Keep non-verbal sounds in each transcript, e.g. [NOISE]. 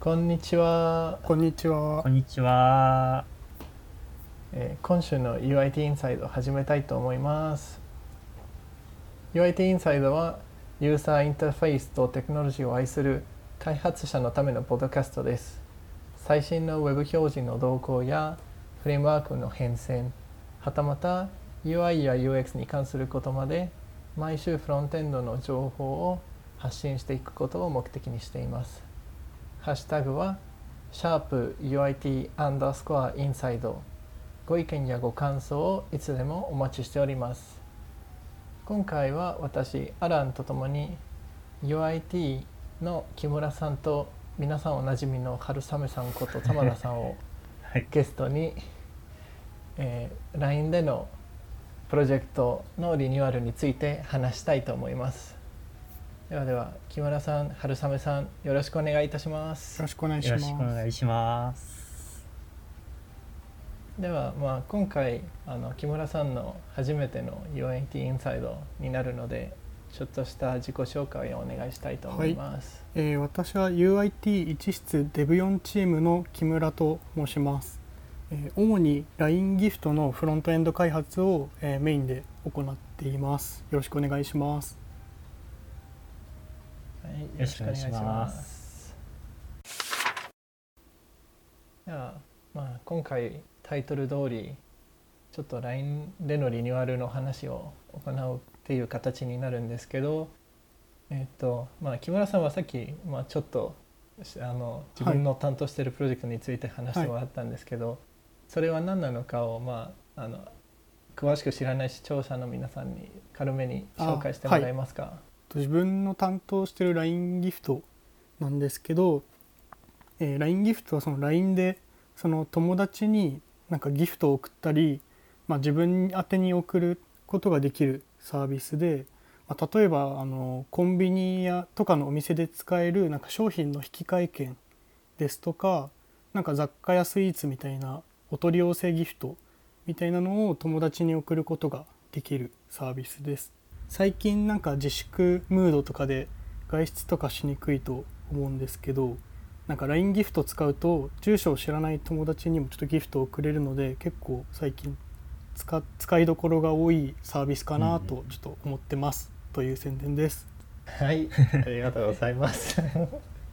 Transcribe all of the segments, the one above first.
こんにちは、こんにちはこ。んにちは。えー今週の UIT インサイドを始めたいと思います UIT インサイドはユーザーインターフェースとテクノロジーを愛する開発者のためのポッドキャストです最新の Web 表示の動向やフレームワークの変遷はたまた UI や UX に関することまで毎週フロントエンドの情報を発信していくことを目的にしていますハッシュタグはシャープ UIT アンダースコアインサイド。ご意見やご感想をいつでもお待ちしております。今回は私アランとともに UIT の木村さんと皆さんおなじみの春雨さんこと玉田さんを [LAUGHS] はい。ゲストに、えー LINE でのプロジェクトのリニューアルについて話したいと思いますではでは木村さん春雨さんよろしくお願いいたしますよろしくお願いします。よろしくお願いします。では、まあ、今回あの木村さんの初めての UNT インサイドになるのでちょっとした自己紹介をお願いしたいと思います。えー私は UIT 一室 Dev4 チームの木村と申します。えー主に LINE ギフトのフロントエンド開発を、えーメインで行っています。よろしくお願いします。はい、よろしくお願いします。では、まあ、今回タイトル通りちょっと LINE でのリニューアルの話を行うっていう形になるんですけど、えっとまあ、木村さんはさっき、まあ、ちょっとあの自分の担当しているプロジェクトについて話してもらったんですけど、それは何なのかを、まあ、あの詳しく知らない視聴者の皆さんに軽めに紹介してもらえますか？自分の担当してる LINE ギフトなんですけど、えー LINE ギフトはその LINE でその友達になんかギフトを送ったり、まあ、自分宛てに送ることができるサービスで、まあ、例えばあのコンビニやとかのお店で使えるなんか商品の引換券ですとかなんか雑貨やスイーツみたいなお取り寄せギフトみたいなのを友達に送ることができるサービスです。最近なんか自粛ムードとかで外出とかしにくいと思うんですけどなんか LINE ギフト使うと住所を知らない友達にもちょっとギフトをくれるので結構最近使使いどころが多いサービスかなとちょっと思ってます、という宣伝です。はい、ありがとうございます。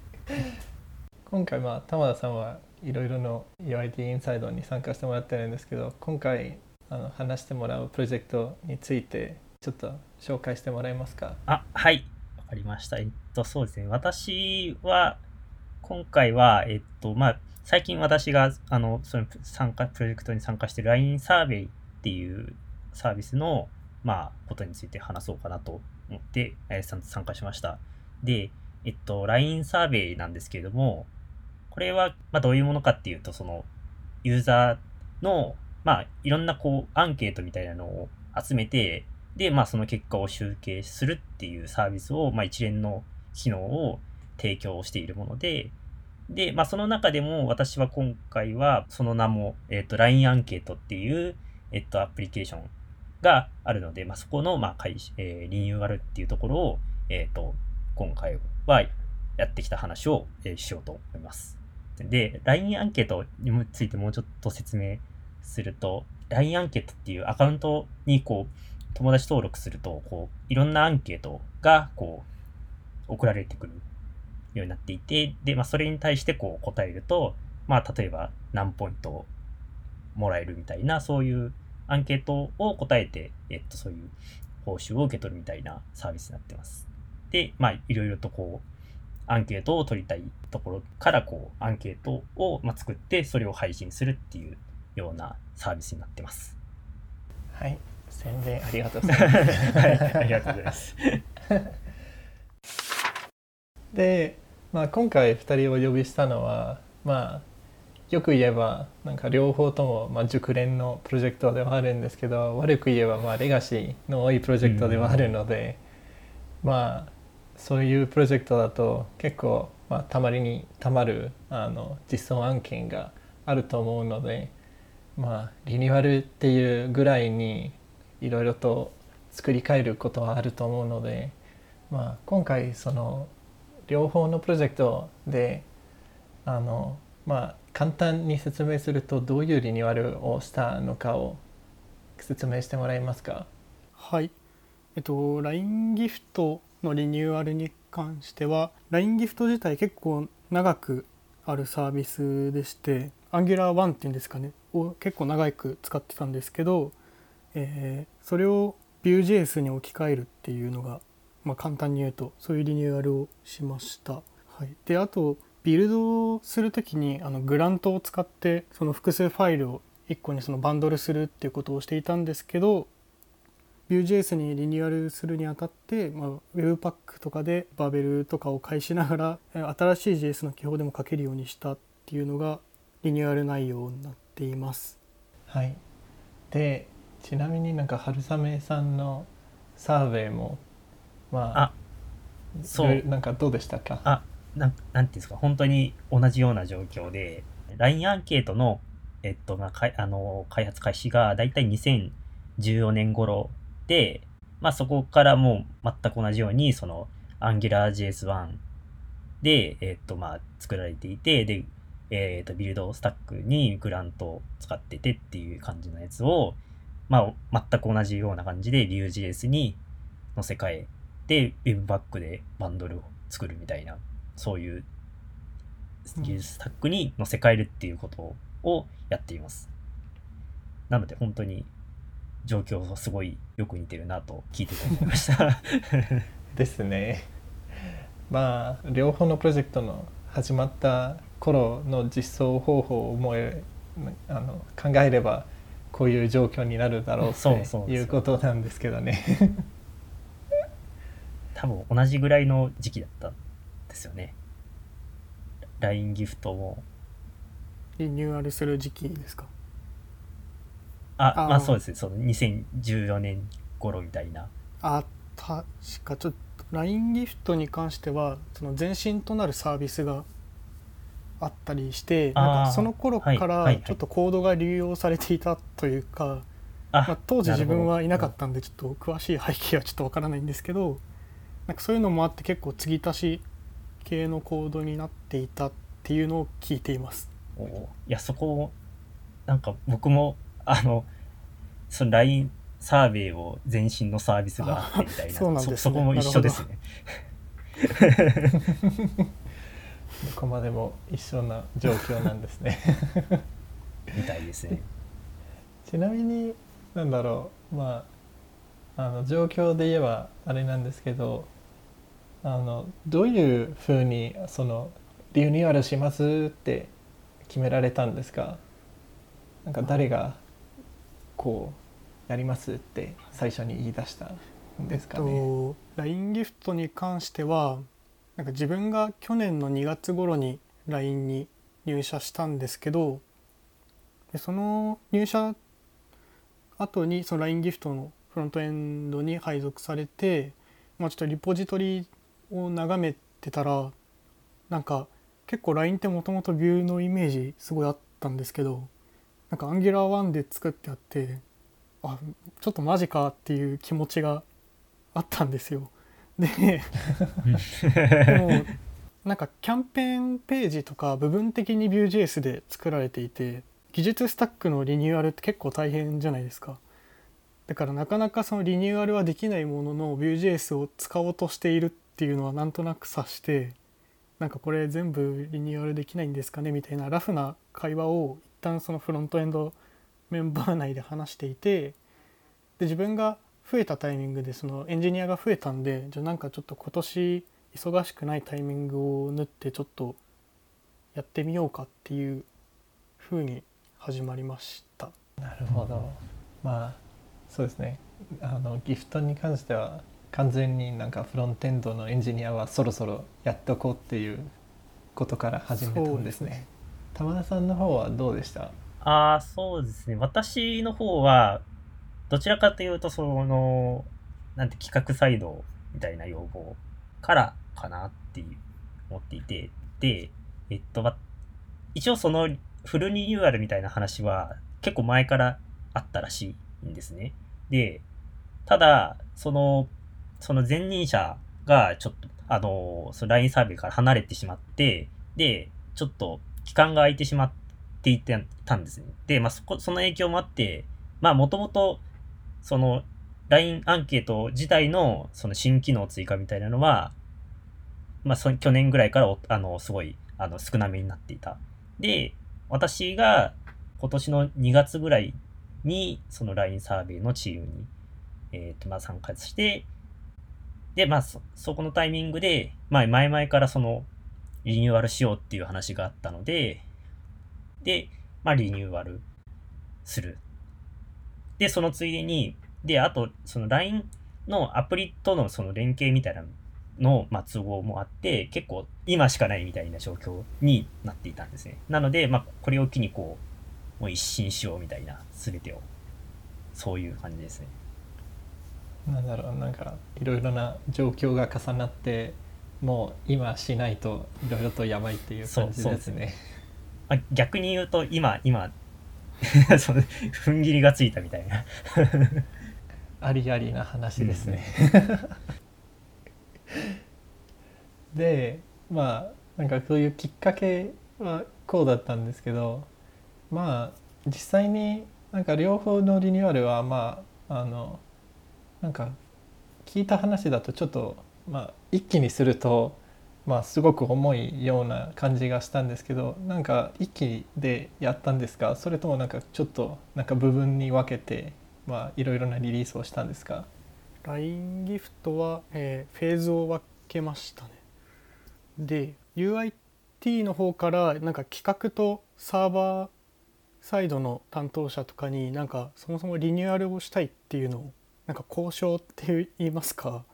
[LAUGHS] 今回まあ玉田さんはいろいろの UIT インサイドに参加してもらってるんですけど、今回あの話してもらうプロジェクトについてちょっと紹介してもらえますか？あ、はい。わかりました。えっと、そうですね。私は、今回は、えっと、まあ、最近私が、あの、その参加、プロジェクトに参加している LINE サーベイっていうサービスの、まあ、ことについて話そうかなと思って、えー参参加しました。で、えっと、LINE サーベイなんですけれども、これは、まあ、どういうものかっていうと、その、ユーザーの、まあ、いろんな、こう、アンケートみたいなのを集めて、で、まあ、その結果を集計するっていうサービスを、まあ、一連の機能を提供しているもので、で、まあ、その中でも私は今回は、その名も、えっ、と、LINE アンケートっていう、えっ、と、アプリケーションがあるので、まあ、そこの、まあ、開始、えーリニューアルっていうところを、えっ、と、今回はやってきた話を、えーしようと思います。で、LINE アンケートについてもうちょっと説明すると、LINE アンケートっていうアカウントにこう、友達登録すると、こう、いろんなアンケートが、こう、送られてくるようになっていて、で、まあ、それに対してこう答えると、まあ、例えば何ポイントもらえるみたいな、そういうアンケートを答えて、えっと、そういう報酬を受け取るみたいなサービスになってます。で、まあ、いろいろとこう、アンケートを取りたいところから、こう、アンケートを、ま、作って、それを配信するっていうようなサービスになってます。はい、宣伝ありがとうございます。はい、ありがとうございます。で、まあ、今回2人をお呼びしたのは、まあ、よく言えばなんか両方とも、まあ、熟練のプロジェクトではあるんですけど悪く言えば、まあ、レガシーの多いプロジェクトではあるので、まあそういうプロジェクトだと結構、まあ、たまりにたまるあの実装案件があると思うので、まあ、リニューアルっていうぐらいにいろいろと作り変えることはあると思うので、まあ、今回その両方のプロジェクトであのまあ簡単に説明するとどういうリニューアルをしたのかを説明してもらえますか？はい。えっと LINE ギフトのリニューアルに関しては LINE ギフト自体結構長くあるサービスでして Angular1 っていうんですかねを結構長く使ってたんですけど、えーそれを Vue.js に置き換えるっていうのが、まあ、簡単に言うとそういうリニューアルをしました。はい、であとビルドをする時にあのグラントを使ってその複数ファイルを1個にそのバンドルするっていうことをしていたんですけど Vue.js にリニューアルするにあたって、まあ、Webpack とかでバーベルとかを介しながら新しい JS の記法でも書けるようにしたっていうのがリニューアル内容になっています。はいでちなみになんか春雨さんのサーベイもまああそう。なんかどうでしたか？あなんなんていうんですか本当に同じような状況で LINE アンケートの,、えっとまあ、かいあの開発開始がだいたい2014年頃で、まあ、そこからもう全く同じようにその AngularJS1 で、えっとまあ、作られていてで、えっとビルドスタックにグラントを使っててっていう感じのやつを、まあ、全く同じような感じで Vue.js に載せ替えで Webpack でバンドルを作るみたいなそういううん技術スタックに載せ替えるっていうことをやっています。なので本当に状況はすごいよく似てるなと聞いてて思いました。ですねまあ両方のプロジェクトの始まった頃の実装方法を思えあの考えればこういう状況になるだろうそういうことなんですけどね。多分同じぐらいの時期だったんですよね。LINE ギフトもリニューアルする時期ですか？ああー。まあそうですね。その2014年頃みたいな。あ確かちょっと LINE ギフトに関してはその前身となるサービスがあったりしてなんかその頃かはいはいはい。らちょっとコードが流用されていたというか、あ、まあ、当時自分はいなかたったんでちょっと詳しい背景はちょっとわからないんですけどなんかそういうのもあって結構継ぎ足し系のコードになっていたっていうのを聞いています。おーいやそこなんか僕もあのその LINE サーベイを前身のサービスがあってみたいなあそね。そこも一緒ですねどこまでも一緒な状況なんですね。みたいですね。ちなみになんだろう。まああの状況で言えばあれなんですけどあのどういうふうにそのリニューアルしますって決められたんですか？なんか誰がこうやりますって最初に言い出したんですかね？と LINE ギフトに関してはなんか自分が去年の2月頃に LINE に入社したんですけどでその入社後にその LINE ギフトのフロントエンドに配属されて、まあ、ちょっとリポジトリを眺めてたらなんか結構 LINE ってもともとビューのイメージすごいあったんですけどなんか Angular1 で作ってあってあちょっとマジかっていう気持ちがあったんですよ。ででもなんかキャンペーンページとか部分的に Vue.js で作られていて技術スタックのリニューアルって結構大変じゃないですか。だからなかなかそのリニューアルはできないものの Vue.js を使おうとしているっていうのはなんとなく察してなんかこれ全部リニューアルできないんですかねみたいなラフな会話を一旦そのフロントエンドメンバー内で話していてで自分が増えたタイミングでそのエンジニアが増えたんでじゃあなんかちょっと今年忙しくないタイミングを縫ってちょっとやってみようかっていう風に始まりました。なるほど。まあそうですね。あのギフトに関しては完全になんかフロントエンドのエンジニアはそろそろやっとこうっていうことから始めたんですね。そうですね。玉田さんの方はどうでした？ああそうですね。私の方はどちらかというとそのなんて企画サイドみたいな要望からかなっていう思っていてでえっとま一応そのフルリニューアルみたいな話は結構前からあったらしいんですね。で、ただ、その、その前任者がちょっと、あの、その LINE サービスから離れてしまって、で、ちょっと期間が空いてしまっていたんですね。で、まあ、そこ、その影響もあって、まあ、もともと、その、LINE アンケート自体の、その新機能追加みたいなのは、まあ、そ去年ぐらいから、あの、すごい、あの、少なめになっていた。で、私が今年の2月ぐらいに、その LINE サーベイのチームに、え、ー、と、まあ、参加して、で、まあそ、そこのタイミングで、まあ、前々からその、リニューアルしようっていう話があったので、で、まあ、リニューアルする。で、そのついでに、で、あと、その LINE のアプリとのその連携みたいなの、まあ、都合もあって、結構今しかないみたいな状況になっていたんですね。なので、まあ、これを機にこう、もう一新しようみたいな、すべてを。そういう感じですね。なんだろう、なんか、いろいろな状況が重なって、もう今しないといろいろとやばいっていう感じですね。あ逆に言うと今今 [LAUGHS] その踏ん切りがついたみたいな。ありありな話ですね、[LAUGHS] でまあなんかそういうきっかけはこうだったんですけどまあ実際になんか両方のリニューアルはまああのなんか聞いた話だとちょっとまあ一気にするとまあすごく重いような感じがしたんですけどなんか一気でやったんですか？それともなんかちょっとなんか部分に分けてまあいろいろなリリースをしたんですか？LINE ギフトは、えー、フェーズを分けましたね。で UIT の方からなんか企画とサーバーサイドの担当者とかになんかそもそもリニューアルをしたいっていうのをなんか交渉って言いますか？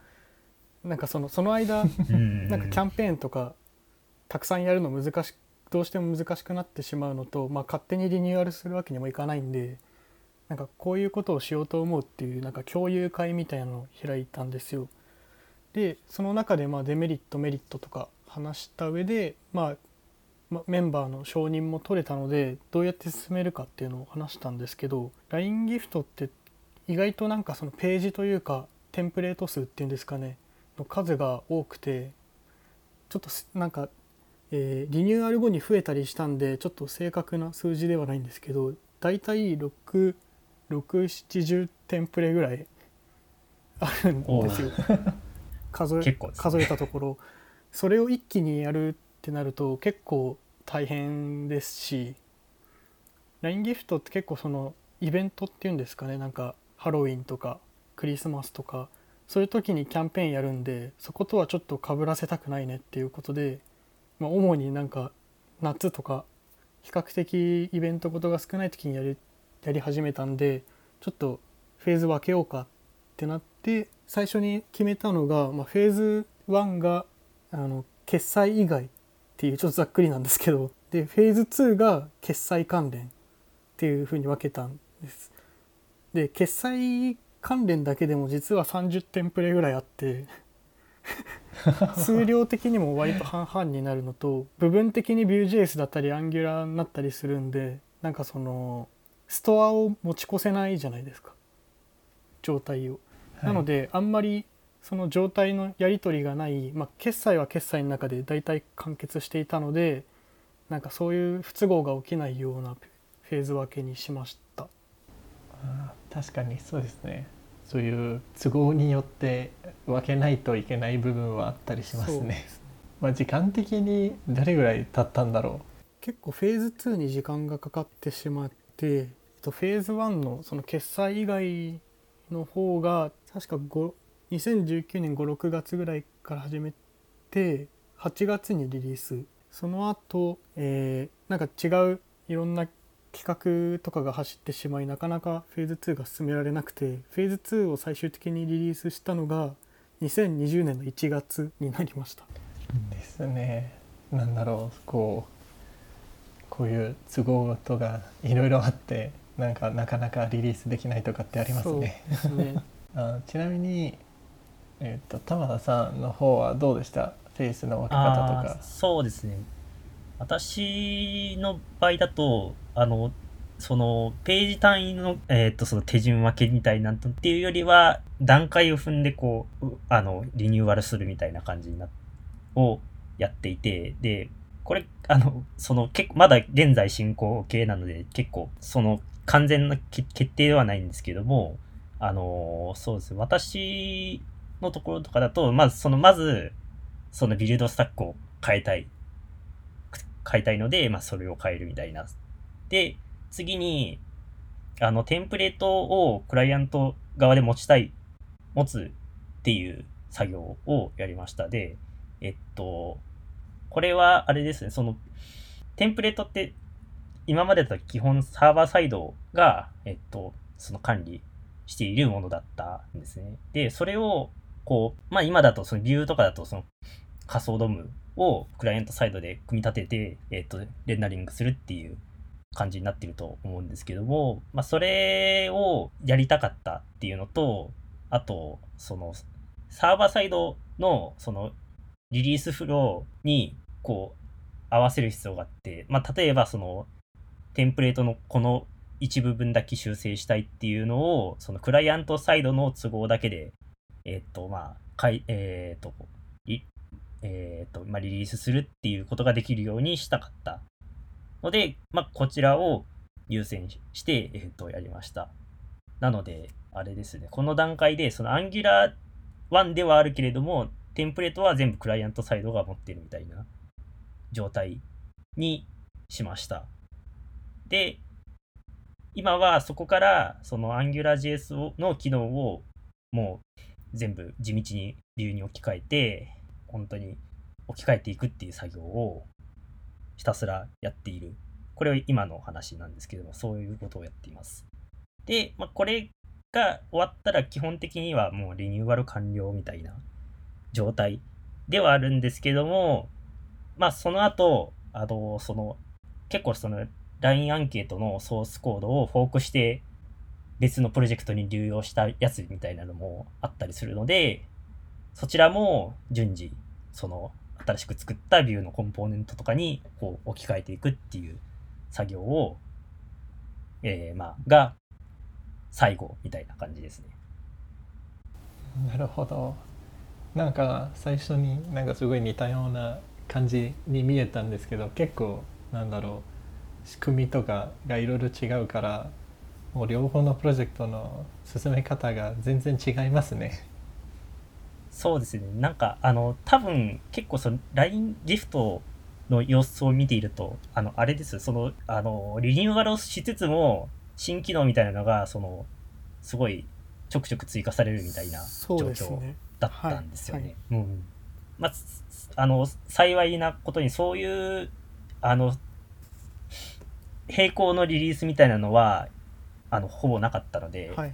なんかその [LAUGHS] その間なんかキャンペーンとかたくさんやるの難しどうしても難しくなってしまうのと、まあ、勝手にリニューアルするわけにもいかないんでなんかこういうことをしようと思うっていうなんか共有会みたいなのを開いたんですよ。でその中でまあデメリットメリットとか話した上で、まあ、まあ、メンバーの承認も取れたのでどうやって進めるかっていうのを話したんですけど LINE ギフトって意外となんかそのページというかテンプレート数っていうんですかねの数が多くてちょっとなんか、えー、リニューアル後に増えたりしたんでちょっと正確な数字ではないんですけどだいたい670テンプレぐらいあるんですよ。数え、ね、数えたところ。それを一気にやるってなると結構大変ですし LINE ギフトって結構そのイベントっていうんですかね。なんかハロウィンとかクリスマスとかそういう時にキャンペーンやるんでそことはちょっとかぶらせたくないねっていうことで、まあ、主になんか夏とか比較的イベントことが少ない時にやりやり始めたんでちょっとフェーズ分けようかってなって最初に決めたのが、まあ、フェーズ1があの決済以外っていうちょっとざっくりなんですけどでフェーズ2が決済関連っていうふうに分けたんです。で決済関連だけでも実は30テンプレぐらいあって数量的にも割と半々になるのと部分的に Vue.js だったり Angular になったりするんでなんかそのストアを持ち越せないじゃないですか状態を。はい、なのであんまりその状態のやり取りがない、まあ、決済は決済の中で大体完結していたのでなんかそういう不都合が起きないようなフェーズ分けにしました。確かにそうですね。そういう都合によって分けないといけない部分はあったりしますね。すまあ時間的にどれぐらい経ったんだろう。結構フェーズ2に時間がかかってしまってフェーズ1のその決済以外の方が確か2019年56月ぐらいから始めて8月にリリース。その後、えー、なんか違ういろんな企画とかが走ってしまいなかなかフェーズ2が進められなくてフェーズ2を最終的にリリースしたのが2020年の1月になりました。ですね。なんだろうこうこういう都合とがいろいろあってなんかなかなかリリースできないとかってありますね。すね [LAUGHS] あちなみに、えーと、と玉田さんの方はどうでした？フェイスの分け方とか。そうですね私の場合だと、あの、その、ページ単位の、えっ、ー、と、その手順分けみたいなっていうよりは、段階を踏んで、こう、あの、リニューアルするみたいな感じにな、をやっていて、で、これ、あの、その、結、まだ現在進行形なので、結構、その、完全な決定ではないんですけども、あの、そうです。私のところとかだと、まず、その、まず、そのビルドスタックを変えたい。変えたいので、まあ、それを変えるみたいな。で、次に、あの、テンプレートをクライアント側で持ちたい、持つっていう作業をやりました。で、えっと、これはあれですね、その、テンプレートって今までだと基本サーバーサイドが、えっと、その管理しているものだったんですね。で、それを、こう、まあ今だとそのビューとかだとその仮想ドムをクライアントサイドで組み立てて、えっと、レンダリングするっていう感じになってると思うんですけども、まあそれをやりたかったっていうのと、あと、その、サーバーサイドのそのリリースフローにこう合わせる必要があって、まあ、例えばそのテンプレートのこの一部分だけ修正したいっていうのをそのクライアントサイドの都合だけでえっ、とまあかいえっ、とえっ、とまあリリースするっていうことができるようにしたかった。ので、まあ、こちらを優先して、えっ、とやりましたなのであれですねこの段階でその Angular 1ではあるけれどもテンプレートは全部クライアントサイドが持ってるみたいな状態にしました。で、今はそこからその AngularJS の機能をもう全部地道に理由に置き換えて、本当に置き換えていくっていう作業をひたすらやっている。これは今の話なんですけども、そういうことをやっています。で、まあ、これが終わったら基本的にはもうリニューアル完了みたいな状態ではあるんですけども、まあその後、あの、その、結構その LINE アンケートのソースコードをフォークして別のプロジェクトに流用したやつみたいなのもあったりするので、そちらも順次、その新しく作ったビューのコンポーネントとかにこう置き換えていくっていう作業を、えー、まあ、が最後みたいな感じですね。なるほど。なんか最初になんかすごい似たような感じに見えたんですけど結構なんだろう仕組みとかがいろいろ違うからもう両方のプロジェクトの進め方が全然違いますね。そうですね。なんかあの多分結構その LINE ギフトの様子を見ているとあのあれです。そのあのリニューアルをしつつも新機能みたいなのがそのすごいちょくちょく追加されるみたいな状況だったんですよね。はい。はい、うん。まあ、あの幸いなことにそういうあの並行のリリースみたいなのはあのほぼなかったので、はい、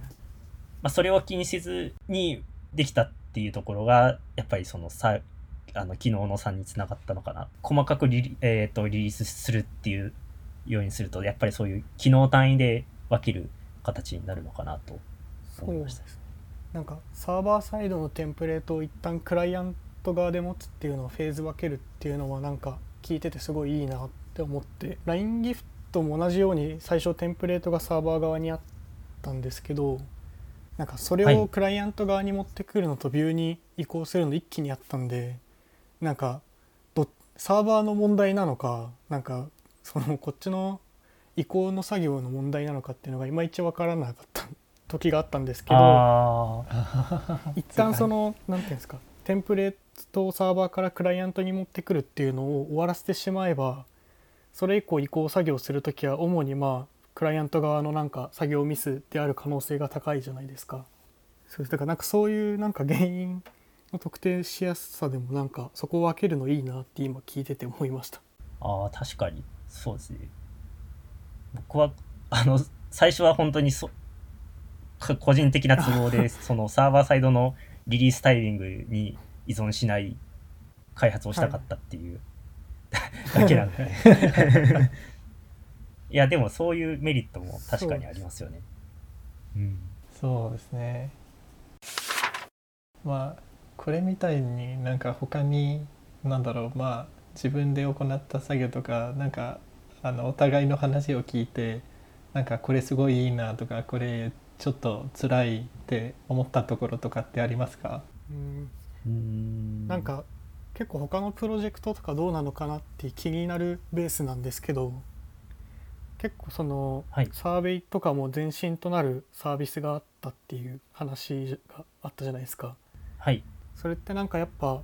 まあ、それを気にせずにできたっていうところがやっぱりそのさあの昨日の差につながったのかな細かくリ,、えーと、リリースするっていうようにするとやっぱりそういう機能単位で分ける形になるのかなと思いました。なんかサーバーサイドのテンプレートを一旦クライアント側で持つっていうのをフェーズ分けるっていうのはなんか聞いててすごいいいなって思って LINE ギフトも同じように最初テンプレートがサーバー側にあったんですけどなんかそれをクライアント側に持ってくるのとビューに移行するの一気にあったんでなんかサーバーの問題なのかなんかそのこっちの移行の作業の問題なのかっていうのがいまいち分からなかった [LAUGHS] 時があったんですけど [LAUGHS] [LAUGHS] 一旦その何て言うんですかテンプレートをサーバーからクライアントに持ってくるっていうのを終わらせてしまえばそれ以降移行作業する時は主にまあクライアント側のなんか作業ミスである可能性が高いじゃないですか。そうだからなんかそういうなんか原因の特定しやすさでもなんかそこを分けるのいいなって今聞いてて思いました。ああ確かにそうですね。僕はあの最初は本当にそ個人的な都合で [LAUGHS] そのサーバーサイドのリリースタイミングに依存しない開発をしたかったっていう、はい、だけなんで [LAUGHS] いやでもそういうメリットも確かにありますよね。そうですね。まあこれみたいになんか他になんだろう。まあ自分で行った作業とかなんかあのお互いの話を聞いてなんかこれすごいいいなとかこれちょっと辛いって思ったところとかってありますか？うん。なんか結構他のプロジェクトとかどうなのかなって気になるベースなんですけど結構その、はいサーベイとかも前身となるサービスがあったっていう話があったじゃないですか。はい。それってなんかやっぱ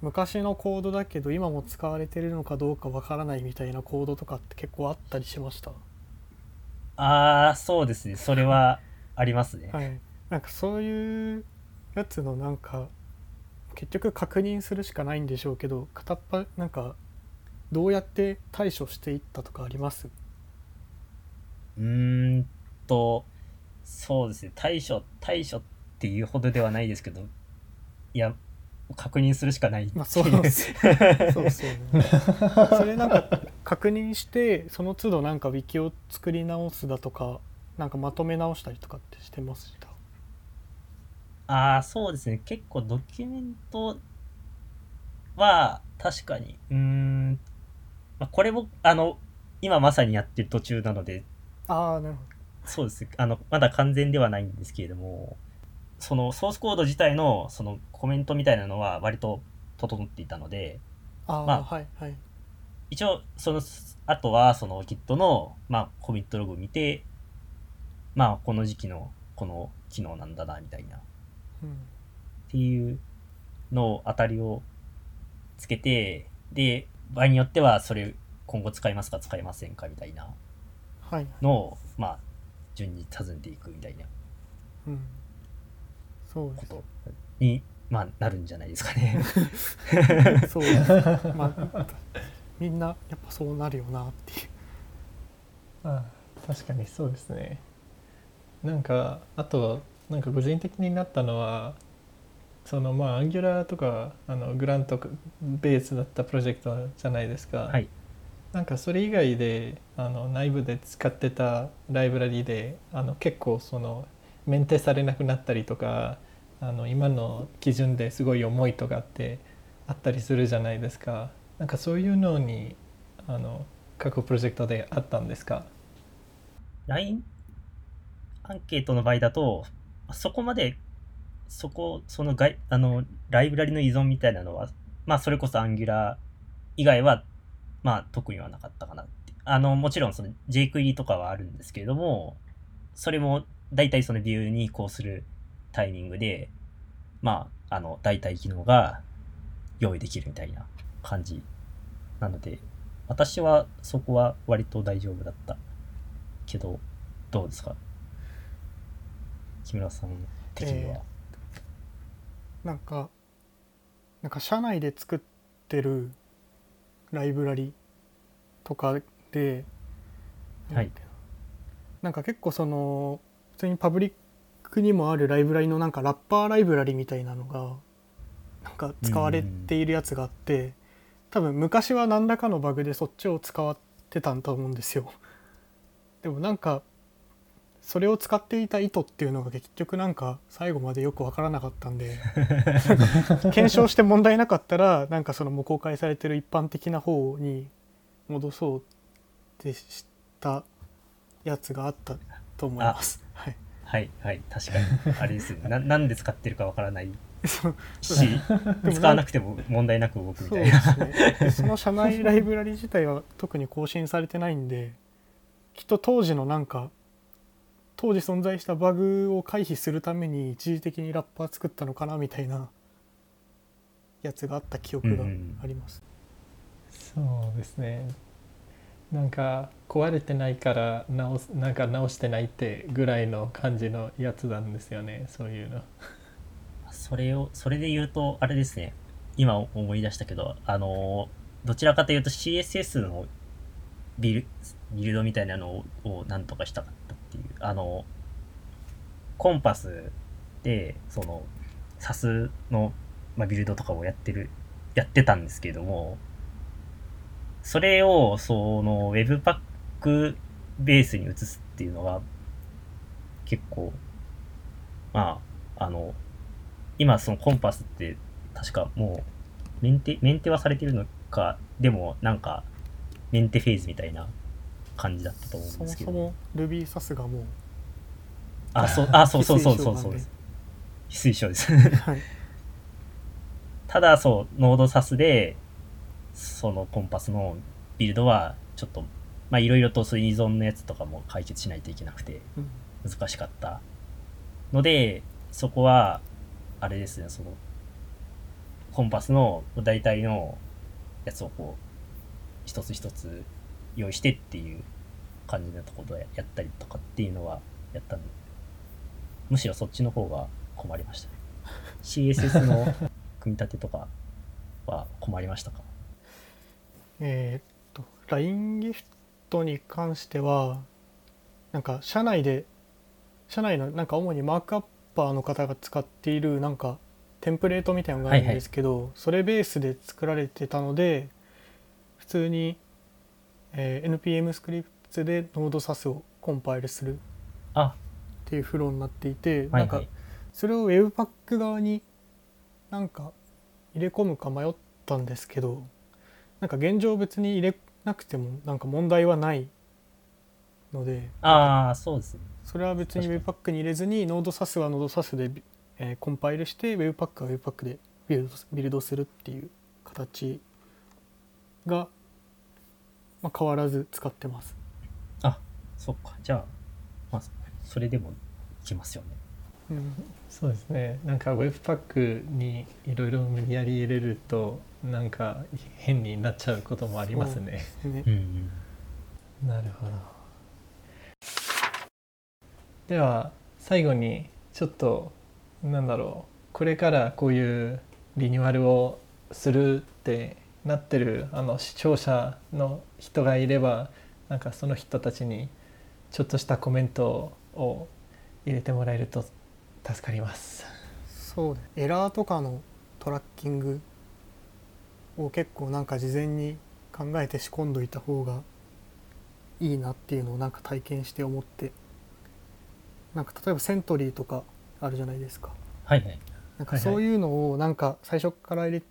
昔のコードだけど今も使われてるのかどうかわからないみたいなコードとかって結構あったりしました？ああ、そうですね。それはありますね。[LAUGHS] はい、なんかそういうやつのなんか結局確認するしかないんでしょうけど片っ端なんかどうやって対処していったとかあります？うーんと、そうですね。対処、対処っていうほどではないですけど、いや、確認するしかないってい。まあそうですそうそうねそれなんか確認してその都度なんかウィキを作り直すだとかなんかまとめ直したりとかってしてました？ああ、そうですね。結構ドキュメントは確かに、うーん、まあ、これも、あの、今まさにやってる途中なので、ああなるほそうです。あの、まだ完全ではないんですけれども、そのソースコード自体のそのコメントみたいなのは割と整っていたので、どああ、まあはいはい一応、その、あとはその Git の、まあ、コミットログを見て、まあ、この時期のこの機能なんだな、みたいな。うんっていうのを当たりをつけて、で、場合によってはそれ今後使いますか使いませんかみたいなはいのを、まあ、順に尋ねていくみたいなうん。そうです。ことに、まあ、なるんじゃないですかね。[LAUGHS] そうです。まあみんなやっぱそうなるよなっていう。あ確かにそうですね。なんかあとなんか個人的になったのはそのまあアンギュラーとかあのグラントベースだったプロジェクトじゃないですか、はい。なんかそれ以外であの内部で使ってたライブラリであの結構そのメンテされなくなったりとかあの今の基準ですごい重いとかってあったりするじゃないですか。なんかそういうのにあの各プロジェクトであったんですか？LINE アンケートの場合だと、そこまで、そこ、その外、あの、ライブラリの依存みたいなのは、まあ、それこそ Angular 以外は、まあ、特にはなかったかなって。あの、もちろん、その jQuery とかはあるんですけれども、それも、大体そのビューに移行するタイミングで、まあ、あの、代替機能が用意できるみたいな感じなので、私はそこは割と大丈夫だったけど、どうですか？木村さん的には。えなんかなんか社内で作ってるライブラリとかで、はいなんか結構その普通にパブリックにもあるライブラリのなんかラッパーライブラリみたいなのがなんか使われているやつがあって多分昔は何らかのバグでそっちを使ってたんと思うんですよ。でもなんかそれを使っていた意図っていうのが結局なんか最後までよく分からなかったんで [LAUGHS] 検証して問題なかったらなんかそのもう公開されてる一般的な方に戻そうってしたやつがあったと思います。はい、はい、はい、確かに。あれですね。ななんで使ってるかわからない [LAUGHS] し、も使わなくても問題なく動くみたいな。ですねでその社内ライブラリ自体は特に更新されてないんできっと当時のなんか当時存在したバグを回避するために一時的にラッパー作ったのかなみたいなやつがあった記憶があります。そうですねなんか壊れてないから直すなんか直してないってぐらいの感じのやつなんですよねそういうのそれを、それで言うと、あれですね。今思い出したけど、あの、どちらかというと CSS のビルビルドみたいなのをなんとかしたかったていう。あの、コンパスで、その、サスの、まあ、ビルドとかをやってる、やってたんですけれども、それを、その、Webpack ベースに移すっていうのが、結構、まあ、あの、今そのコンパスって確かもうメンテメンテはされてるのかでもなんかメンテフェーズみたいな感じだったと思うんそですけど。もそも Ruby サスがもうあそうあそうそうそうそうそうです。非推奨です。はい、ただそう、ノードサスで、そのコンパスのビルドは、ちょっと、まあいろいろとそういう依存のやつとかも解決しないといけなくて、うん。難しかったので、そこは、あれですね、その、コンパスの大体のやつをこう、一つ一つ用意してっていう感じのところでやったりとかっていうのはやったんで、むしろそっちの方が困りましたね。[LAUGHS] CSS の組み立てとかは困りましたか？えーっと LINE ギフトに関してはなんか社内で社内のなんか主にマークアッパーの方が使っているなんかテンプレートみたいなのがあるんですけど、それベースで作られてたので普通に、えー NPM スクリプトでノードサスをコンパイルするっあ、ていうフローになっていて、はいはなんかい。それを Webpack 側になんか入れ込むか迷ったんですけどなんか現状別に入れなくてもなんか問題はないのでああ、そうですね。それは別に確 Webpack に入れずに Node.SAS は Node.SAS で、えーコンパイルして Webpack は Webpack でビルドビルドするっていう形が、まあ、変わらず使ってます。そっか。じゃあ、まあ、それでもいきますよね。うんそうですねなんか Webpack にいろいろ無理やり入れるとなんか変になっちゃうこともありますね。ねうんうん。なるほどでは最後にちょっとなんだろうこれからこういうリニューアルをするってなってるあの視聴者の人がいればなんかその人たちにちょっとしたコメントを入れてもらえると助かります。そうねエラーとかのトラッキングを結構なんか事前に考えて仕込んどいた方がいいなっていうのをなんか体験して思ってなんか例えばセントリーとかあるじゃないですかはいはい。なんかそういうのをなんか最初から入れ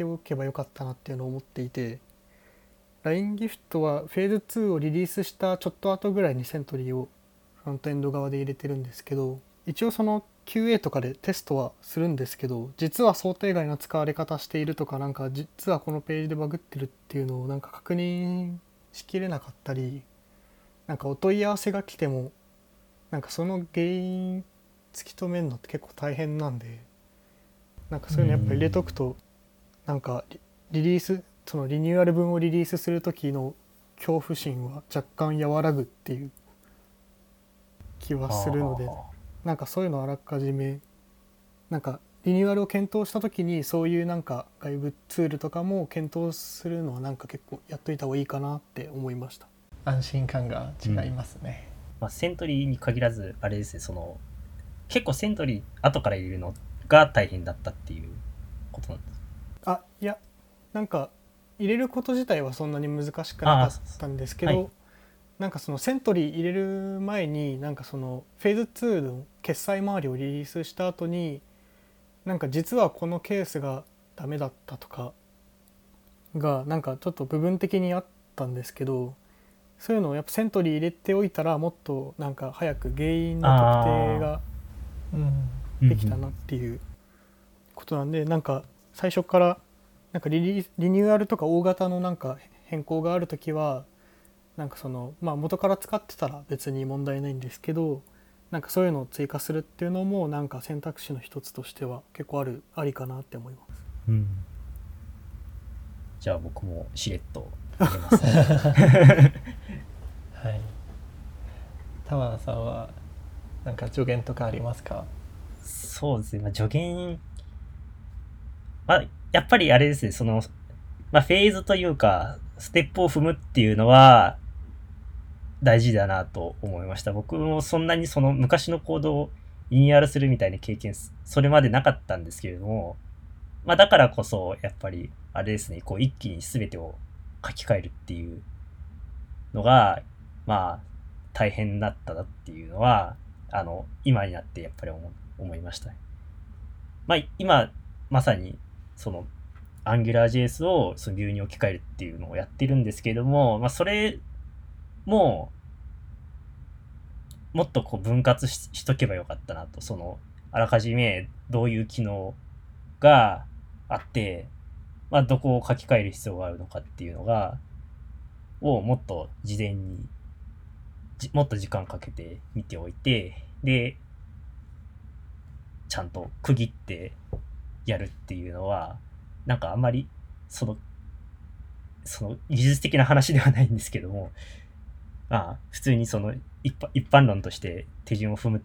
ておけばよかったなっていうのを思っていて LINE ギフトはフェーズ2をリリースしたちょっと後ぐらいにセントリーをフロントエンド側で入れてるんですけど一応その QA とかでテストはするんですけど実は想定外な使われ方しているとかなんか実はこのページでバグってるっていうのをなんか確認しきれなかったりなんかお問い合わせが来てもなんかその原因突き止めるのって結構大変なんでなんかそういうのやっぱ入れとくとなんかリリリースそのリニューアル分をリリースする時の恐怖心は若干和らぐっていう気はするのでなんかそういうのをあらかじめなんかリニューアルを検討した時にそういうなんか外部ツールとかも検討するのはなんか結構やっといた方がいいかなって思いました。安心感が違いますね。まあ、セントリーに限らず、あれですね、その、結構セントリー後から入れるのが大変だったっていうことなんです。あいやなんか入れること自体はそんなに難しくなかったんですけど、あはい。なんかそのセントリー入れる前になんかそのフェーズ2の決済周りをリリースした後になんか実はこのケースがダメだったとかがなんかちょっと部分的にあったんですけどそういうのをやっぱセントリー入れておいたらもっとなんか早く原因の特定がうん。できたなっていうことなんで、なんか最初からなんかリリリニューアルとか大型のなんか変更がある時はなんかそのまあ元から使ってたら別に問題ないんですけどなんかそういうのを追加するっていうのもなんか選択肢の一つとしては結構あるありかなって思います。うんじゃあ僕もしれっと入れます。[LAUGHS] はい。田原さんはなんか助言とかありますか？そうですね、まあ、助言、まあ、やっぱりあれですね、その、まあ、フェーズというか、ステップを踏むっていうのは、大事だなと思いました。僕もそんなにその昔のコードをリニューアルするみたいな経験、それまでなかったんですけれども、まあ、だからこそ、やっぱり、あれですね、こう、一気に全てを書き換えるっていうのが、まあ、大変だったなっていうのは、あの、今になってやっぱり思思いました。まあ、今、まさに、その、AngularJS をそのビューに置き換えるっていうのをやってるんですけれども、まあ、それも、もっとこう分割しとけばよかったなと、その、あらかじめどういう機能が、あって、まあ、どこを書き換える必要があるのかっていうのが、をもっと事前に、もっと時間かけて見ておいて、で、ちゃんと区切ってやるっていうのは、なんかあんまり、その、その技術的な話ではないんですけども、まあ、普通にその一般一般論として手順を踏む、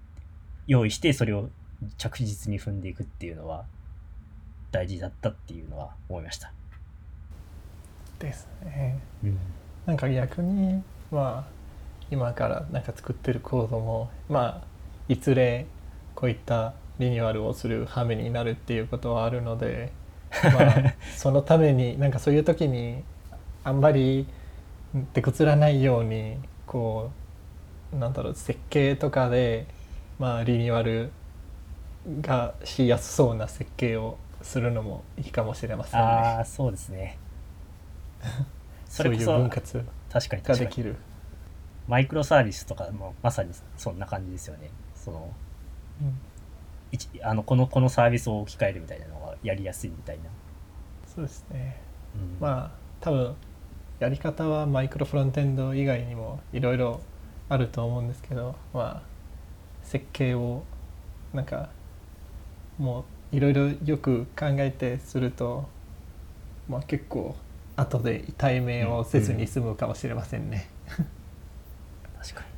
用意してそれを着実に踏んでいくっていうのは大事だったっていうのは思いました。ですね。うん。なんか逆にまあ今からなんか作ってるコードもまあいずれこういったリニューアルをする羽目になるっていうことはあるので、[LAUGHS] まあ、そのためになんかそういう時にあんまり手こずらないようにこうなんだろう設計とかでまあリニューアルがしやすそうな設計をするのもいいかもしれませんね。ああ、そうですね。[LAUGHS] そそういう分割確かに確かにができる。マイクロサービスとかもまさにそんな感じですよね。そのうん一あのこのこのサービスを置き換えるみたいなのがやりやすいみたいな。そうですね。うんまあ多分やり方はマイクロフロントエンド以外にもいろいろあると思うんですけど、まあ設計をなんかもういろいろよく考えてすると、まあ結構後で痛い目をせずに済むかもしれませんね。確かに。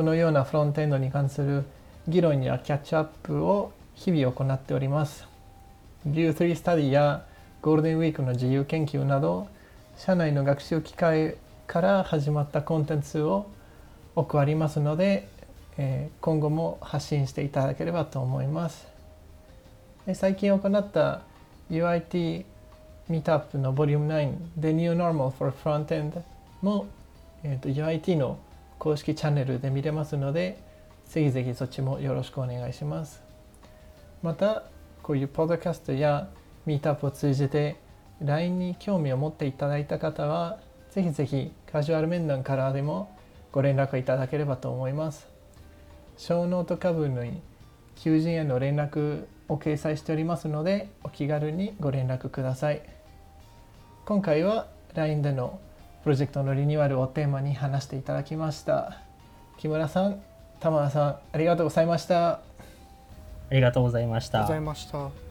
このようなフロントエンドに関する議論やキャッチアップを日々行っております。View 3スタディやゴールデンウィークの自由研究など社内の学習機会から始まったコンテンツを多くありますので、え今後も発信していただければと思います。最近行った UIT ミートアップのボリューム9 The New Normal for Frontend も、えーと UIT の公式チャンネルで見れますのでぜひぜひそっちもよろしくお願いします。またこういうポッドキャストやミートアップを通じて LINE に興味を持っていただいた方はぜひぜひカジュアル面談からでもご連絡いただければと思います。ショーノート下部に求人への連絡を掲載しておりますのでお気軽にご連絡ください。今回は LINE でのプロジェクトのリニューアルをテーマに話していただきました木村さん玉田さんありがとうございましたありがとうございましたありがとうござい。ました。